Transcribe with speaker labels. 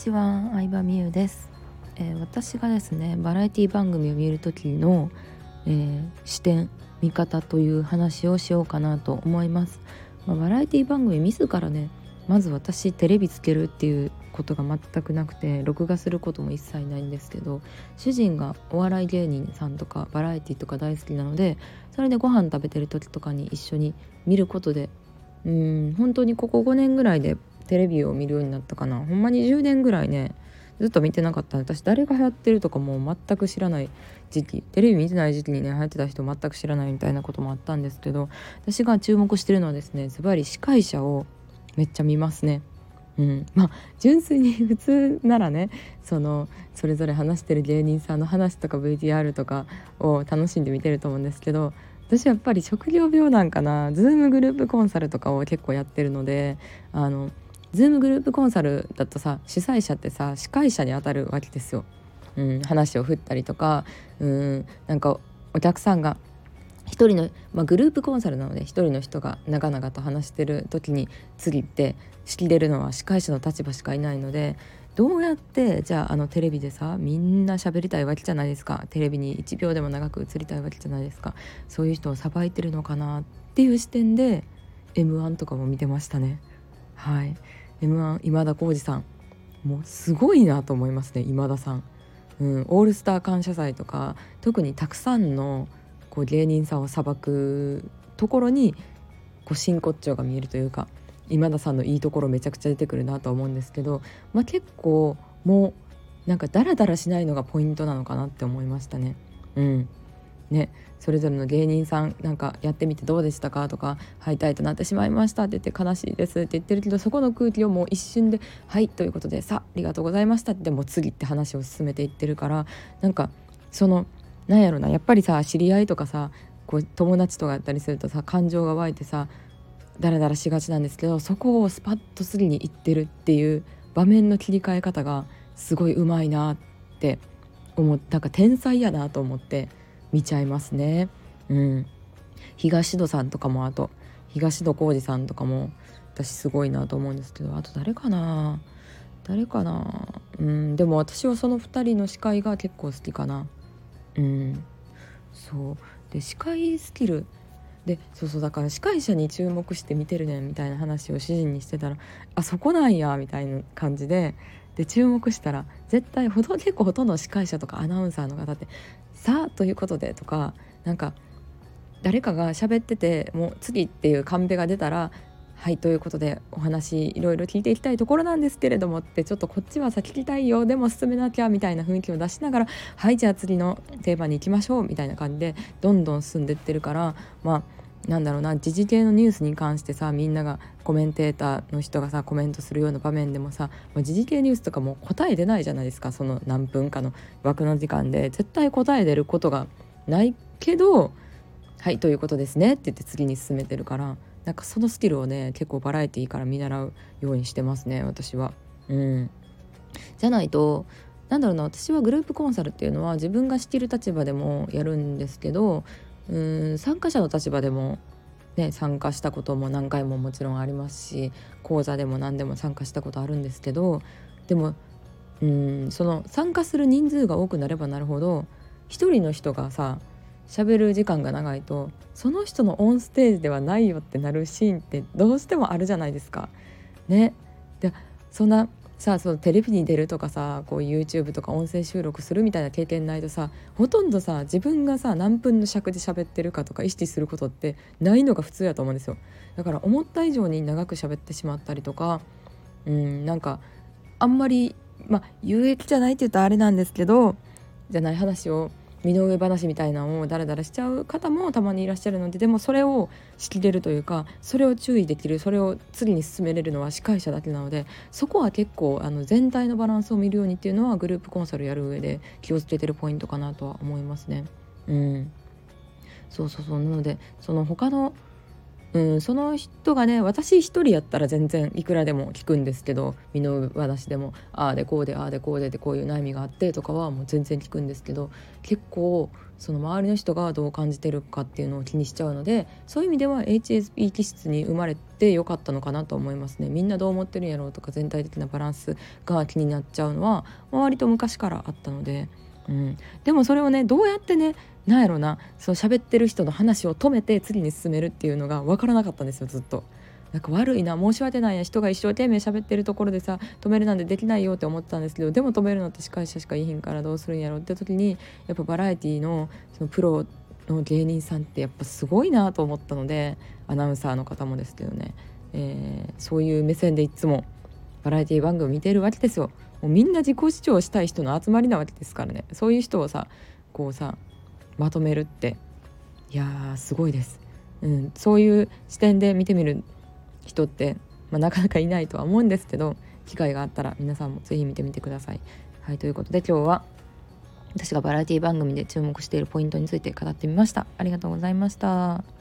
Speaker 1: ちは、相葉美優です、えー、私がですねバラエティ番組を見る時の、えー、視点見方という話をしようかなと思います、まあ、バラエティ番組自らねまず私テレビつけるっていうことが全くなくて録画することも一切ないんですけど主人がお笑い芸人さんとかバラエティとか大好きなのでそれでご飯食べてる時とかに一緒に見ることでうん本当にここ5年ぐらいでテレビを見るようになったかな。ほんまに10年ぐらいねずっと見てなかった。私誰が流行ってるとかもう全く知らない時期。テレビ見てない時期にね流行ってた人全く知らないみたいなこともあったんですけど私が注目してるのはですねズバリ司会者をめっちゃ見ますね。うん、まあ純粋に 普通ならねそのそれぞれ話してる芸人さんの話とか VTR とかを楽しんで見てると思うんですけど私やっぱり職業病なんかな。Zoom グループコンサルとかを結構やってるのであの Zoom グループコンサルだとさ主催者ってさ司会者にあたるわけですよ。うん、話を振ったりとかうんなんかお客さんが一人の、まあ、グループコンサルなので一人の人が長々と話してる時に次って仕切れるのは司会者の立場しかいないのでどうやってじゃああのテレビでさみんな喋りたいわけじゃないですか。テレビに1秒でも長く映りたいわけじゃないですか。そういう人をさばいてるのかなっていう視点で m 1とかも見てましたね。はい。M 1今田耕司さん。もうすごいなと思いますね今田さん、うん、オールスター感謝祭とか特にたくさんのこう芸人さんを裁くところにこう真骨頂が見えるというか今田さんのいいところめちゃくちゃ出てくるなと思うんですけど、まあ、結構もうなんかダラダラしないのがポイントなのかなって思いましたね。うん。ね、それぞれの芸人さんなんかやってみてどうでしたかとか敗退となってしまいましたって言って悲しいですって言ってるけどそこの空気をもう一瞬で「はい」ということで「さあありがとうございました」ってもう次って話を進めていってるからなんかそのなんやろなやっぱりさ知り合いとかさこう友達とかやったりするとさ感情が湧いてさダラダラしがちなんですけどそこをスパッとすりにいってるっていう場面の切り替え方がすごいうまいなって思ったなんか天才やなと思って見ちゃいますね。うん、東戸さんとかもあと東戸浩二さんとかも私すごいなと思うんですけどあと誰かな？誰かな？うん。でも私はその2人の司会が結構好きかな。うん。そう。で司会スキルでそうそうだから司会者に注目して見てるねんみたいな話を主人にしてたらあそこなんやみたいな感じでで注目したら絶対ほと結構ほとんど司会者とかアナウンサーの方って「さあということで」とかなんか誰かが喋っててもう次っていうカンペが出たらはいということでお話いろいろ聞いていきたいところなんですけれどもってちょっとこっちは先聞きたいよでも進めなきゃみたいな雰囲気を出しながらはいじゃあ次のテーマに行きましょうみたいな感じでどんどん進んでってるからまあなんだろうな時事系のニュースに関してさみんながコメンテーターの人がさコメントするような場面でもさ、ま、時事系ニュースとかも答え出ないじゃないですかその何分かの枠の時間で絶対答え出ることがないけど「はいということですね」って言って次に進めてるからなんかそのスキルをね結構バラエティーから見習うようにしてますね私は。うん、じゃないとなんだろうな私はグループコンサルっていうのは自分が知ってる立場でもやるんですけどうん参加者の立場でも、ね、参加したことも何回ももちろんありますし講座でも何でも参加したことあるんですけどでもうんその参加する人数が多くなればなるほど一人の人がさ喋る時間が長いとその人のオンステージではないよってなるシーンってどうしてもあるじゃないですか。ね、でそんなさあそのテレビに出るとかさこう YouTube とか音声収録するみたいな経験ないとさほとんどさ自分がさ何分の尺で喋ってるかとか意識することってないのが普通やと思うんですよ。だから思った以上に長く喋ってしまったりとかうんなんかあんまりまあ有益じゃないって言うとあれなんですけどじゃない話を身の上話みたいなのをダラダラしちゃう方もたまにいらっしゃるのででもそれを仕切れるというかそれを注意できるそれを次に進めれるのは司会者だけなのでそこは結構あの全体のバランスを見るようにっていうのはグループコンサルやる上で気をつけてるポイントかなとは思いますね。うん、そうそうそうなのでその他のうん、その人がね私一人やったら全然いくらでも聞くんですけど身の上話でもああでこうでああでこうででこういう悩みがあってとかはもう全然聞くんですけど結構その周りの人がどう感じてるかっていうのを気にしちゃうのでそういう意味では HSP 気質に生まれてよかったのかなと思いますねみんなどう思ってるんやろうとか全体的なバランスが気になっちゃうのは割と昔からあったので。うん、でもそれをねどうやってねなんやろなそう喋ってる人の話を止めて次に進めるっていうのが分からなかったんですよずっと。なんか悪いな申し訳ないや人が一生懸命喋ってるところでさ止めるなんてできないよって思ってたんですけどでも止めるのって司会者しかいひんからどうするんやろって時にやっぱバラエティーのそのプロの芸人さんってやっぱすごいなと思ったのでアナウンサーの方もですけどね、えー、そういう目線でいつもバラエティー番組見てるわけですよ。もうみんな自己主張したい人の集まりなわけですからねそういう人をさこうさまとめるっていやーすごいです、うん、そういう視点で見てみる人って、まあ、なかなかいないとは思うんですけど機会があったら皆さんも是非見てみてください。はいということで今日は私がバラエティ番組で注目しているポイントについて語ってみました。ありがとうございました。